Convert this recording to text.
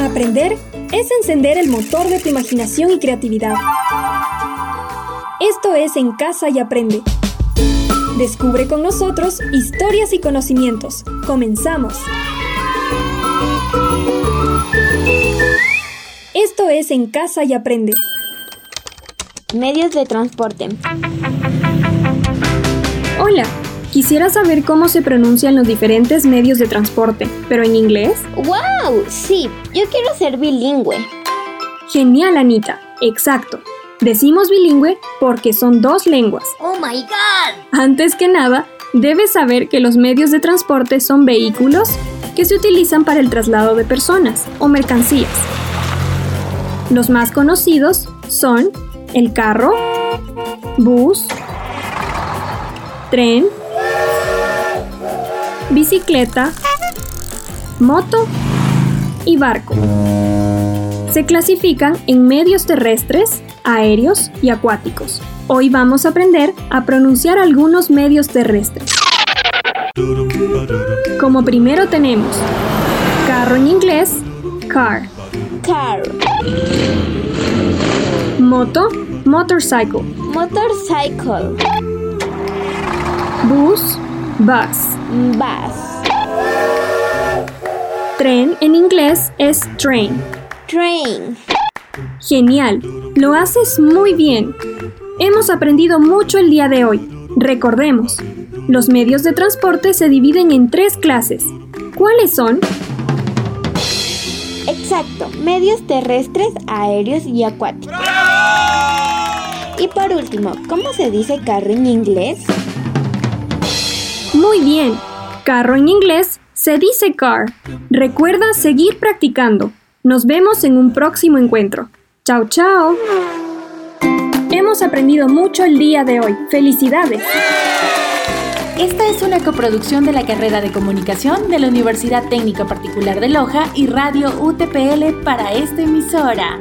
Aprender es encender el motor de tu imaginación y creatividad. Esto es En Casa y Aprende. Descubre con nosotros historias y conocimientos. Comenzamos. Esto es En Casa y Aprende. Medios de transporte. Hola, quisiera saber cómo se pronuncian los diferentes medios de transporte, pero en inglés. ¡Wow! Sí, yo quiero ser bilingüe. Genial, Anita. Exacto. Decimos bilingüe porque son dos lenguas. ¡Oh my god! Antes que nada, debes saber que los medios de transporte son vehículos que se utilizan para el traslado de personas o mercancías. Los más conocidos son el carro, bus, tren, bicicleta, moto y barco. Se clasifican en medios terrestres, aéreos y acuáticos. Hoy vamos a aprender a pronunciar algunos medios terrestres. Como primero tenemos carro en inglés, car. Car. Moto, motorcycle. Motorcycle. Bus, bus. Bus. Tren en inglés es train. Train. Genial, lo haces muy bien. Hemos aprendido mucho el día de hoy. Recordemos, los medios de transporte se dividen en tres clases. ¿Cuáles son? Exacto, medios terrestres, aéreos y acuáticos. Y por último, ¿cómo se dice carro en inglés? Muy bien, carro en inglés se dice car. Recuerda seguir practicando. Nos vemos en un próximo encuentro. Chao, chao. Hemos aprendido mucho el día de hoy. ¡Felicidades! Esta es una coproducción de la carrera de comunicación de la Universidad Técnica Particular de Loja y Radio UTPL para esta emisora.